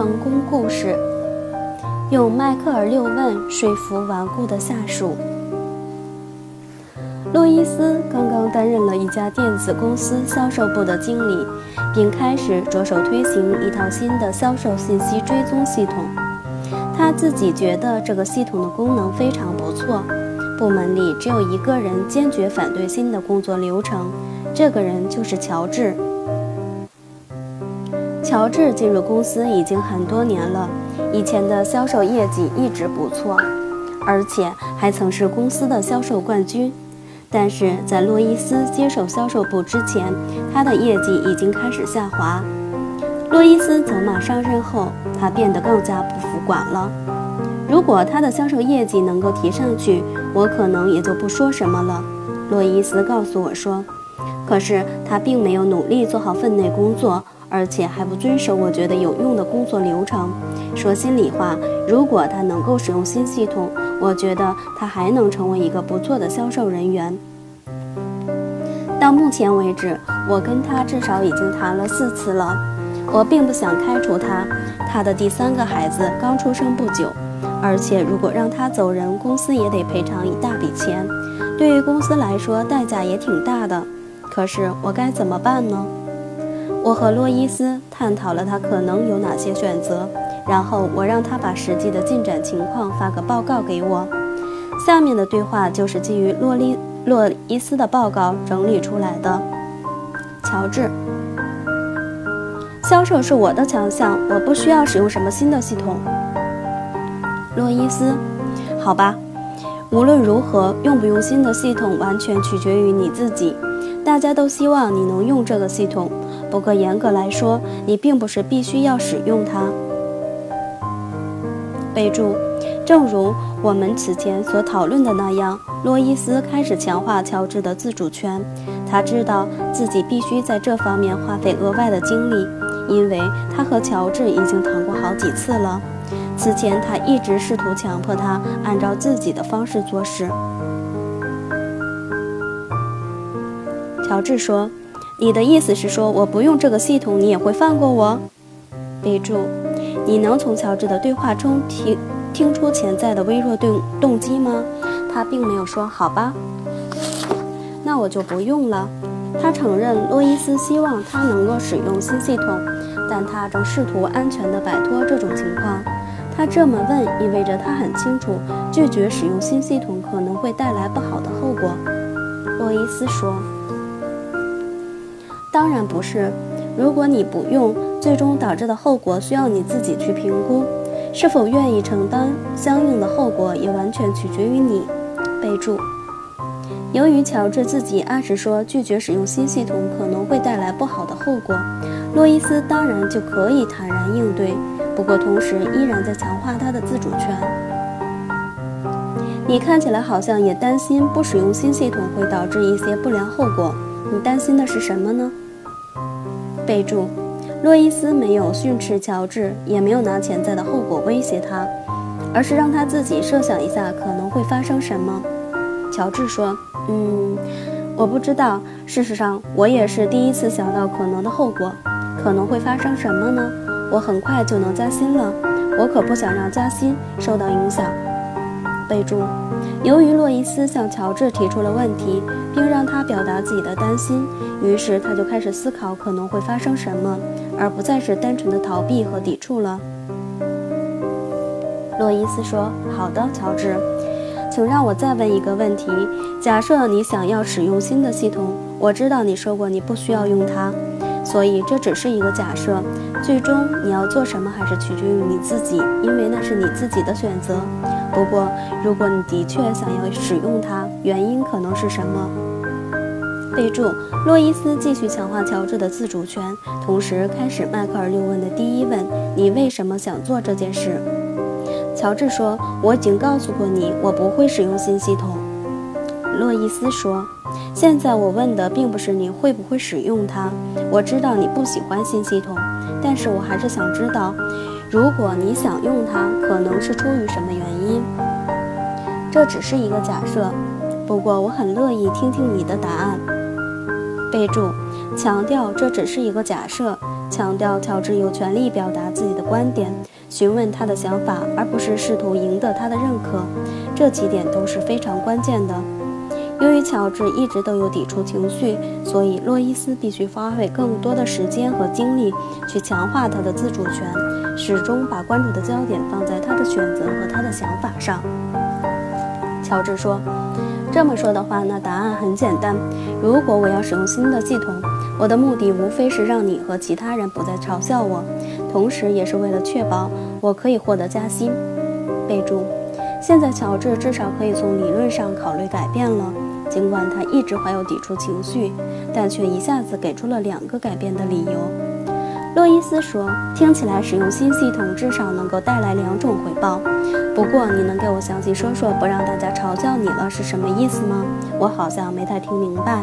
成功故事，用迈克尔六问说服顽固的下属。洛伊斯刚刚担任了一家电子公司销售部的经理，并开始着手推行一套新的销售信息追踪系统。他自己觉得这个系统的功能非常不错。部门里只有一个人坚决反对新的工作流程，这个人就是乔治。乔治进入公司已经很多年了，以前的销售业绩一直不错，而且还曾是公司的销售冠军。但是在洛伊斯接手销售部之前，他的业绩已经开始下滑。洛伊斯走马上任后，他变得更加不服管了。如果他的销售业绩能够提上去，我可能也就不说什么了。洛伊斯告诉我说。可是他并没有努力做好分内工作，而且还不遵守我觉得有用的工作流程。说心里话，如果他能够使用新系统，我觉得他还能成为一个不错的销售人员。到目前为止，我跟他至少已经谈了四次了。我并不想开除他，他的第三个孩子刚出生不久，而且如果让他走人，公司也得赔偿一大笔钱，对于公司来说代价也挺大的。可是我该怎么办呢？我和洛伊斯探讨了他可能有哪些选择，然后我让他把实际的进展情况发个报告给我。下面的对话就是基于洛丽洛伊斯的报告整理出来的。乔治，销售是我的强项，我不需要使用什么新的系统。洛伊斯，好吧，无论如何，用不用新的系统完全取决于你自己。大家都希望你能用这个系统，不过严格来说，你并不是必须要使用它。备注：正如我们此前所讨论的那样，洛伊斯开始强化乔治的自主权。他知道自己必须在这方面花费额外的精力，因为他和乔治已经谈过好几次了。此前，他一直试图强迫他按照自己的方式做事。乔治说：“你的意思是说，我不用这个系统，你也会放过我？”备注：你能从乔治的对话中听听出潜在的微弱动动机吗？他并没有说“好吧”，那我就不用了。他承认洛伊斯希望他能够使用新系统，但他正试图安全地摆脱这种情况。他这么问，意味着他很清楚拒绝使用新系统可能会带来不好的后果。洛伊斯说。当然不是。如果你不用，最终导致的后果需要你自己去评估。是否愿意承担相应的后果，也完全取决于你。备注：由于乔治自己暗示说拒绝使用新系统可能会带来不好的后果，洛伊斯当然就可以坦然应对。不过同时依然在强化他的自主权。你看起来好像也担心不使用新系统会导致一些不良后果。你担心的是什么呢？备注：洛伊斯没有训斥乔治，也没有拿潜在的后果威胁他，而是让他自己设想一下可能会发生什么。乔治说：“嗯，我不知道。事实上，我也是第一次想到可能的后果。可能会发生什么呢？我很快就能加薪了，我可不想让加薪受到影响。”备注。由于洛伊斯向乔治提出了问题，并让他表达自己的担心，于是他就开始思考可能会发生什么，而不再是单纯的逃避和抵触了。洛伊斯说：“好的，乔治，请让我再问一个问题。假设你想要使用新的系统，我知道你说过你不需要用它，所以这只是一个假设。最终你要做什么还是取决于你自己，因为那是你自己的选择。”不过，如果你的确想要使用它，原因可能是什么？备注：洛伊斯继续强化乔治的自主权，同时开始迈克尔六问的第一问：你为什么想做这件事？乔治说：“我已经告诉过你，我不会使用新系统。”洛伊斯说：“现在我问的并不是你会不会使用它，我知道你不喜欢新系统，但是我还是想知道。”如果你想用它，可能是出于什么原因？这只是一个假设，不过我很乐意听听你的答案。备注：强调这只是一个假设，强调乔治有权利表达自己的观点，询问他的想法，而不是试图赢得他的认可。这几点都是非常关键的。由于乔治一直都有抵触情绪，所以洛伊斯必须花费更多的时间和精力去强化他的自主权，始终把关注的焦点放在他的选择和他的想法上。乔治说：“这么说的话，那答案很简单。如果我要使用新的系统，我的目的无非是让你和其他人不再嘲笑我，同时也是为了确保我可以获得加薪。”备注：现在乔治至少可以从理论上考虑改变了。尽管他一直怀有抵触情绪，但却一下子给出了两个改变的理由。洛伊斯说：“听起来使用新系统至少能够带来两种回报。不过，你能给我详细说说不让大家嘲笑你了是什么意思吗？我好像没太听明白。”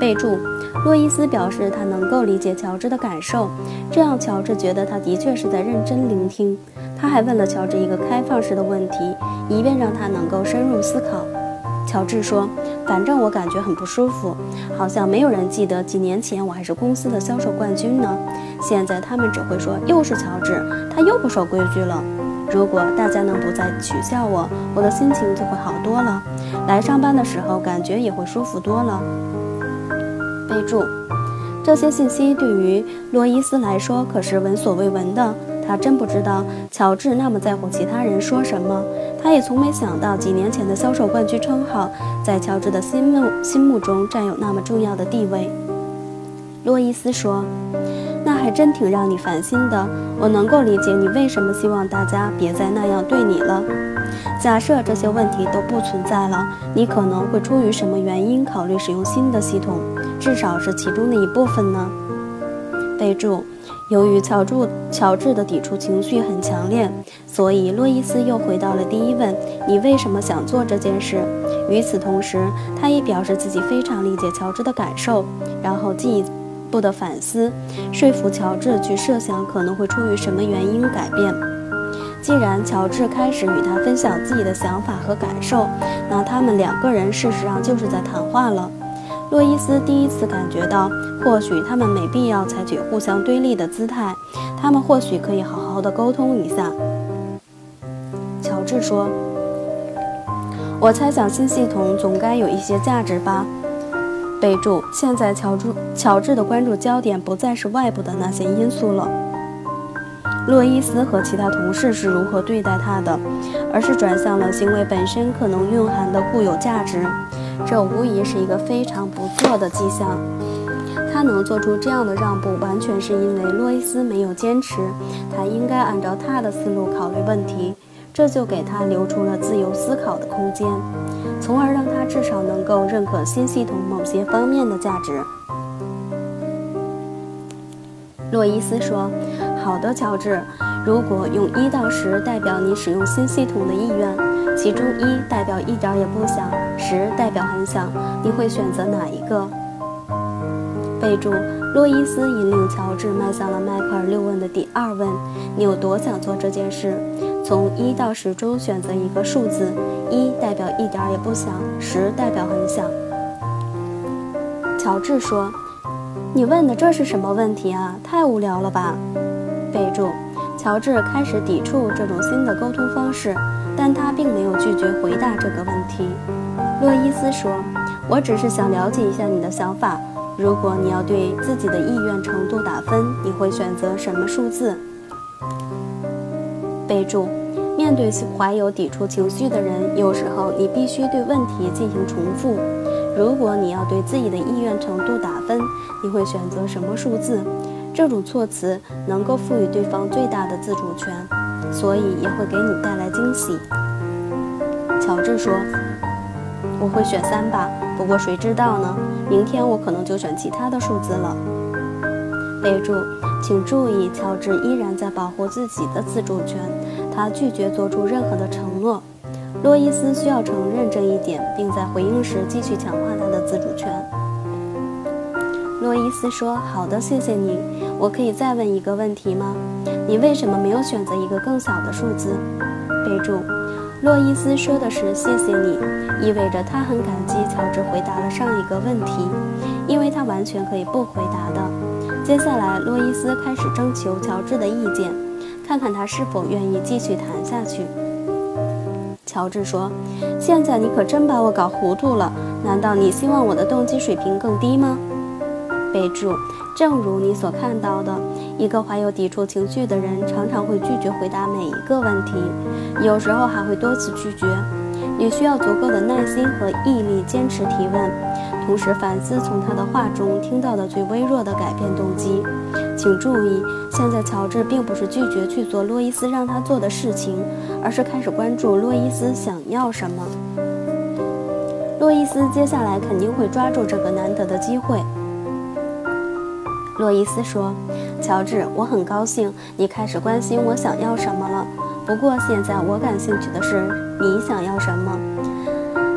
备注：洛伊斯表示他能够理解乔治的感受，这样乔治觉得他的确是在认真聆听。他还问了乔治一个开放式的问题，以便让他能够深入思考。乔治说：“反正我感觉很不舒服，好像没有人记得几年前我还是公司的销售冠军呢。现在他们只会说又是乔治，他又不守规矩了。如果大家能不再取笑我，我的心情就会好多了，来上班的时候感觉也会舒服多了。”备注：这些信息对于洛伊斯来说可是闻所未闻的。他真不知道乔治那么在乎其他人说什么，他也从没想到几年前的销售冠军称号在乔治的心目心目中占有那么重要的地位。洛伊斯说：“那还真挺让你烦心的。我能够理解你为什么希望大家别再那样对你了。假设这些问题都不存在了，你可能会出于什么原因考虑使用新的系统？至少是其中的一部分呢？”备注。由于乔治乔治的抵触情绪很强烈，所以洛伊斯又回到了第一问：“你为什么想做这件事？”与此同时，他也表示自己非常理解乔治的感受，然后进一不得反思，说服乔治去设想可能会出于什么原因改变。既然乔治开始与他分享自己的想法和感受，那他们两个人事实上就是在谈话了。洛伊斯第一次感觉到，或许他们没必要采取互相对立的姿态，他们或许可以好好的沟通一下。乔治说：“我猜想新系统总该有一些价值吧。”备注：现在乔治乔治的关注焦点不再是外部的那些因素了，洛伊斯和其他同事是如何对待他的，而是转向了行为本身可能蕴含的固有价值。这无疑是一个非常不错的迹象。他能做出这样的让步，完全是因为洛伊斯没有坚持。他应该按照他的思路考虑问题，这就给他留出了自由思考的空间，从而让他至少能够认可新系统某些方面的价值。洛伊斯说：“好的，乔治。如果用一到十代表你使用新系统的意愿。”其中一代表一点儿也不想，十代表很想，你会选择哪一个？备注：洛伊斯引领乔治迈向了迈克尔六问的第二问：你有多想做这件事？从一到十中选择一个数字，一代表一点也不想，十代表很想。乔治说：“你问的这是什么问题啊？太无聊了吧？”备注：乔治开始抵触这种新的沟通方式。但他并没有拒绝回答这个问题。洛伊斯说：“我只是想了解一下你的想法。如果你要对自己的意愿程度打分，你会选择什么数字？”备注：面对怀有抵触情绪的人，有时候你必须对问题进行重复。如果你要对自己的意愿程度打分，你会选择什么数字？这种措辞能够赋予对方最大的自主权。所以也会给你带来惊喜。乔治说：“我会选三吧，不过谁知道呢？明天我可能就选其他的数字了。”备注：请注意，乔治依然在保护自己的自主权，他拒绝做出任何的承诺。洛伊斯需要承认这一点，并在回应时继续强化他的自主权。洛伊斯说：“好的，谢谢你。我可以再问一个问题吗？”你为什么没有选择一个更小的数字？备注：洛伊斯说的是“谢谢你”，意味着他很感激乔治回答了上一个问题，因为他完全可以不回答的。接下来，洛伊斯开始征求乔治的意见，看看他是否愿意继续谈下去。乔治说：“现在你可真把我搞糊涂了。难道你希望我的动机水平更低吗？”备注：正如你所看到的，一个怀有抵触情绪的人常常会拒绝回答每一个问题，有时候还会多次拒绝。你需要足够的耐心和毅力坚持提问，同时反思从他的话中听到的最微弱的改变动机。请注意，现在乔治并不是拒绝去做洛伊斯让他做的事情，而是开始关注洛伊斯想要什么。洛伊斯接下来肯定会抓住这个难得的机会。洛伊斯说：“乔治，我很高兴你开始关心我想要什么了。不过现在我感兴趣的是你想要什么。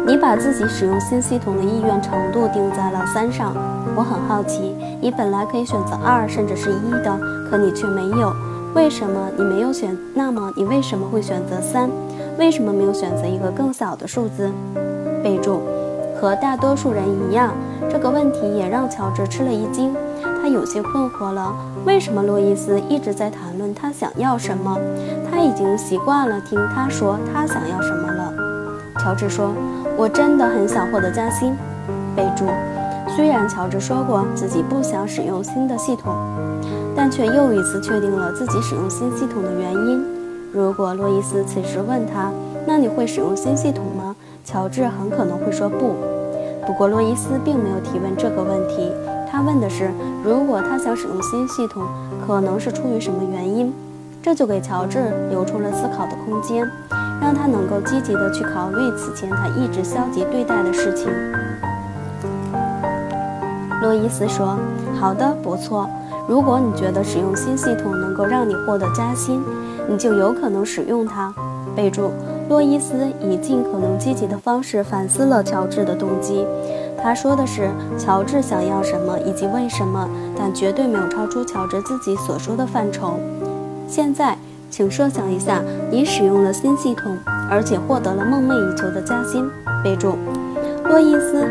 你把自己使用新系统的意愿程度定在了三上。我很好奇，你本来可以选择二甚至是一的，可你却没有。为什么你没有选？那么你为什么会选择三？为什么没有选择一个更小的数字？”备注：和大多数人一样，这个问题也让乔治吃了一惊。他有些困惑了，为什么路易斯一直在谈论他想要什么？他已经习惯了听他说他想要什么了。乔治说：“我真的很想获得加薪。”备注：虽然乔治说过自己不想使用新的系统，但却又一次确定了自己使用新系统的原因。如果洛伊斯此时问他：“那你会使用新系统吗？”乔治很可能会说不。不过洛伊斯并没有提问这个问题。他问的是，如果他想使用新系统，可能是出于什么原因？这就给乔治留出了思考的空间，让他能够积极的去考虑此前他一直消极对待的事情。洛伊斯说：“好的，不错。如果你觉得使用新系统能够让你获得加薪，你就有可能使用它。”备注：洛伊斯以尽可能积极的方式反思了乔治的动机。他说的是乔治想要什么以及为什么，但绝对没有超出乔治自己所说的范畴。现在，请设想一下，你使用了新系统，而且获得了梦寐以求的加薪。备注：洛伊斯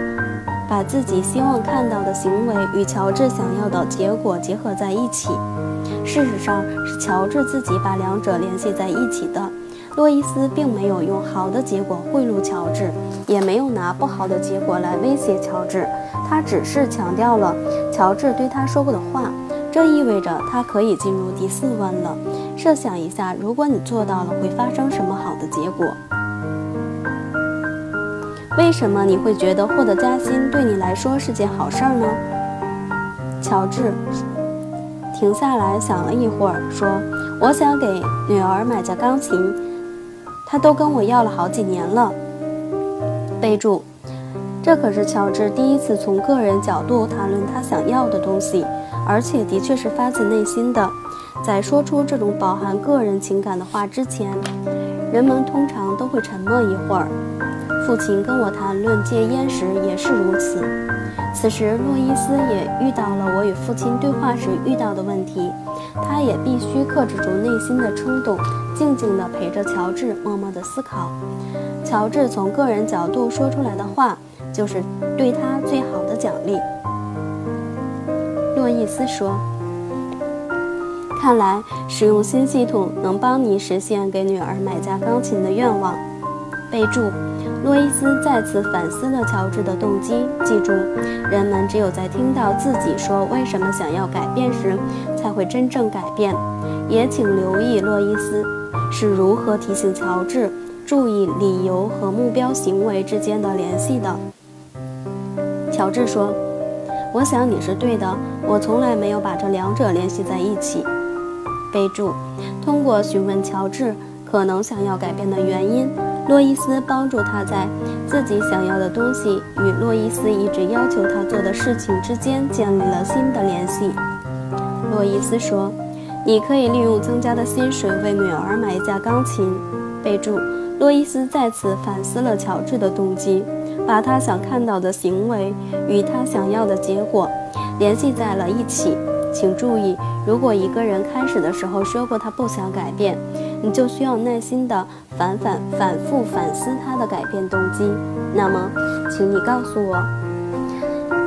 把自己希望看到的行为与乔治想要的结果结合在一起。事实上，是乔治自己把两者联系在一起的。洛伊斯并没有用好的结果贿赂乔治，也没有拿不好的结果来威胁乔治，他只是强调了乔治对他说过的话。这意味着他可以进入第四问了。设想一下，如果你做到了，会发生什么好的结果？为什么你会觉得获得加薪对你来说是件好事儿呢？乔治停下来想了一会儿，说：“我想给女儿买架钢琴。”他都跟我要了好几年了。备注：这可是乔治第一次从个人角度谈论他想要的东西，而且的确是发自内心的。在说出这种饱含个人情感的话之前，人们通常都会沉默一会儿。父亲跟我谈论戒烟时也是如此。此时，洛伊斯也遇到了我与父亲对话时遇到的问题，他也必须克制住内心的冲动。静静地陪着乔治，默默地思考。乔治从个人角度说出来的话，就是对他最好的奖励。洛伊斯说：“看来使用新系统能帮你实现给女儿买架钢琴的愿望。”备注：洛伊斯再次反思了乔治的动机。记住，人们只有在听到自己说为什么想要改变时，才会真正改变。也请留意洛伊斯。是如何提醒乔治注意理由和目标行为之间的联系的？乔治说：“我想你是对的，我从来没有把这两者联系在一起。”备注：通过询问乔治可能想要改变的原因，洛伊斯帮助他在自己想要的东西与洛伊斯一直要求他做的事情之间建立了新的联系。洛伊斯说。你可以利用增加的薪水为女儿买一架钢琴。备注：洛伊斯再次反思了乔治的动机，把他想看到的行为与他想要的结果联系在了一起。请注意，如果一个人开始的时候说过他不想改变，你就需要耐心地反反反复反思他的改变动机。那么，请你告诉我，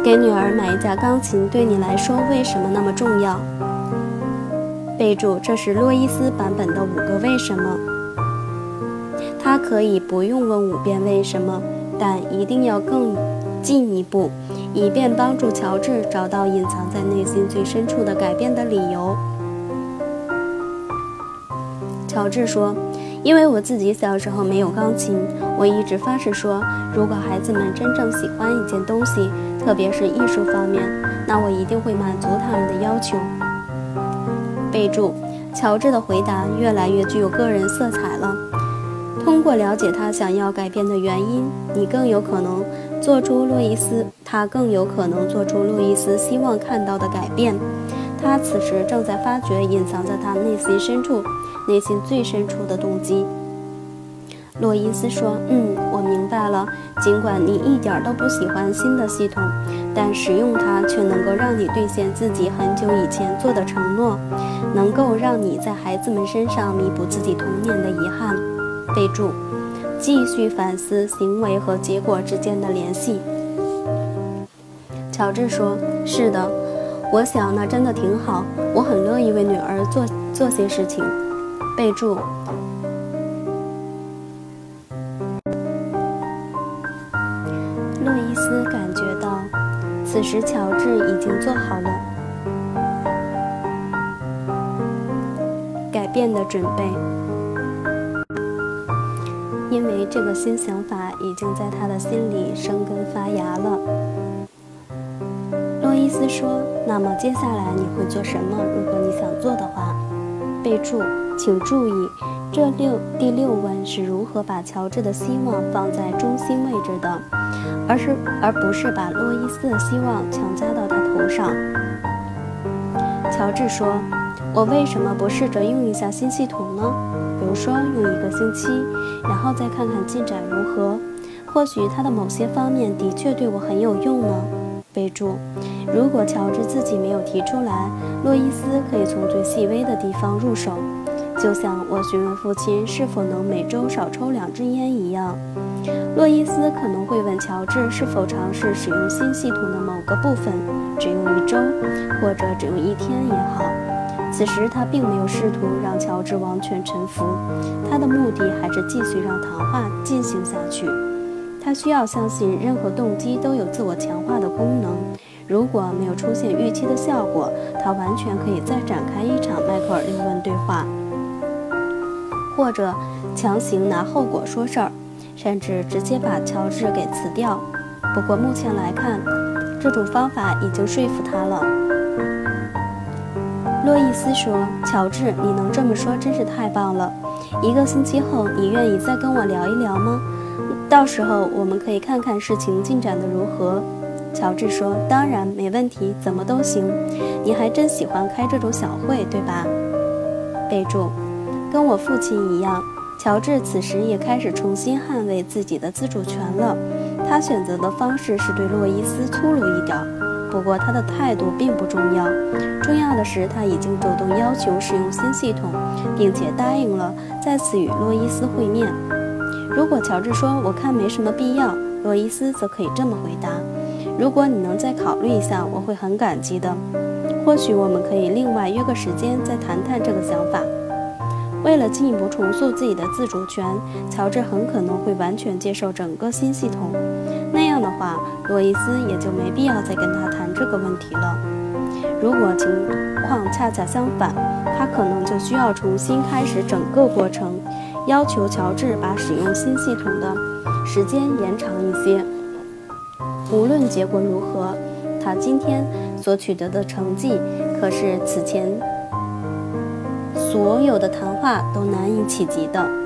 给女儿买一架钢琴对你来说为什么那么重要？备注：这是洛伊斯版本的五个为什么。他可以不用问五遍为什么，但一定要更进一步，以便帮助乔治找到隐藏在内心最深处的改变的理由。乔治说：“因为我自己小时候没有钢琴，我一直发誓说，如果孩子们真正喜欢一件东西，特别是艺术方面，那我一定会满足他们的要求。”备注：乔治的回答越来越具有个人色彩了。通过了解他想要改变的原因，你更有可能做出路易斯，他更有可能做出路易斯希望看到的改变。他此时正在发掘隐藏在他内心深处、内心最深处的动机。洛伊斯说：“嗯，我明白了。尽管你一点都不喜欢新的系统，但使用它却能够让你兑现自己很久以前做的承诺，能够让你在孩子们身上弥补自己童年的遗憾。”备注：继续反思行为和结果之间的联系。乔治说：“是的，我想那真的挺好。我很乐意为女儿做做些事情。”备注。洛伊斯感觉到此时，乔治已经做好了改变的准备，因为这个新想法已经在他的心里生根发芽了。洛伊斯说：“那么接下来你会做什么？如果你想做的话。”备注，请注意。这六第六问是如何把乔治的希望放在中心位置的，而是而不是把洛伊斯的希望强加到他头上。乔治说：“我为什么不试着用一下新系统呢？比如说用一个星期，然后再看看进展如何。或许它的某些方面的确对我很有用呢。”备注：如果乔治自己没有提出来，洛伊斯可以从最细微的地方入手。就像我询问父亲是否能每周少抽两支烟一样，洛伊斯可能会问乔治是否尝试使用新系统的某个部分，只用一周，或者只用一天也好。此时他并没有试图让乔治完全臣服，他的目的还是继续让谈话进行下去。他需要相信任何动机都有自我强化的功能。如果没有出现预期的效果，他完全可以再展开一场迈克尔六问对话。或者强行拿后果说事儿，甚至直接把乔治给辞掉。不过目前来看，这种方法已经说服他了。洛伊斯说：“乔治，你能这么说真是太棒了。一个星期后，你愿意再跟我聊一聊吗？到时候我们可以看看事情进展的如何。”乔治说：“当然，没问题，怎么都行。你还真喜欢开这种小会，对吧？”备注。跟我父亲一样，乔治此时也开始重新捍卫自己的自主权了。他选择的方式是对洛伊斯粗鲁一点，不过他的态度并不重要。重要的是，他已经主动要求使用新系统，并且答应了再次与洛伊斯会面。如果乔治说“我看没什么必要”，洛伊斯则可以这么回答：“如果你能再考虑一下，我会很感激的。或许我们可以另外约个时间再谈谈这个想法。”为了进一步重塑自己的自主权，乔治很可能会完全接受整个新系统。那样的话，洛伊斯也就没必要再跟他谈这个问题了。如果情况恰恰相反，他可能就需要重新开始整个过程，要求乔治把使用新系统的时间延长一些。无论结果如何，他今天所取得的成绩可是此前。所有的谈话都难以企及的。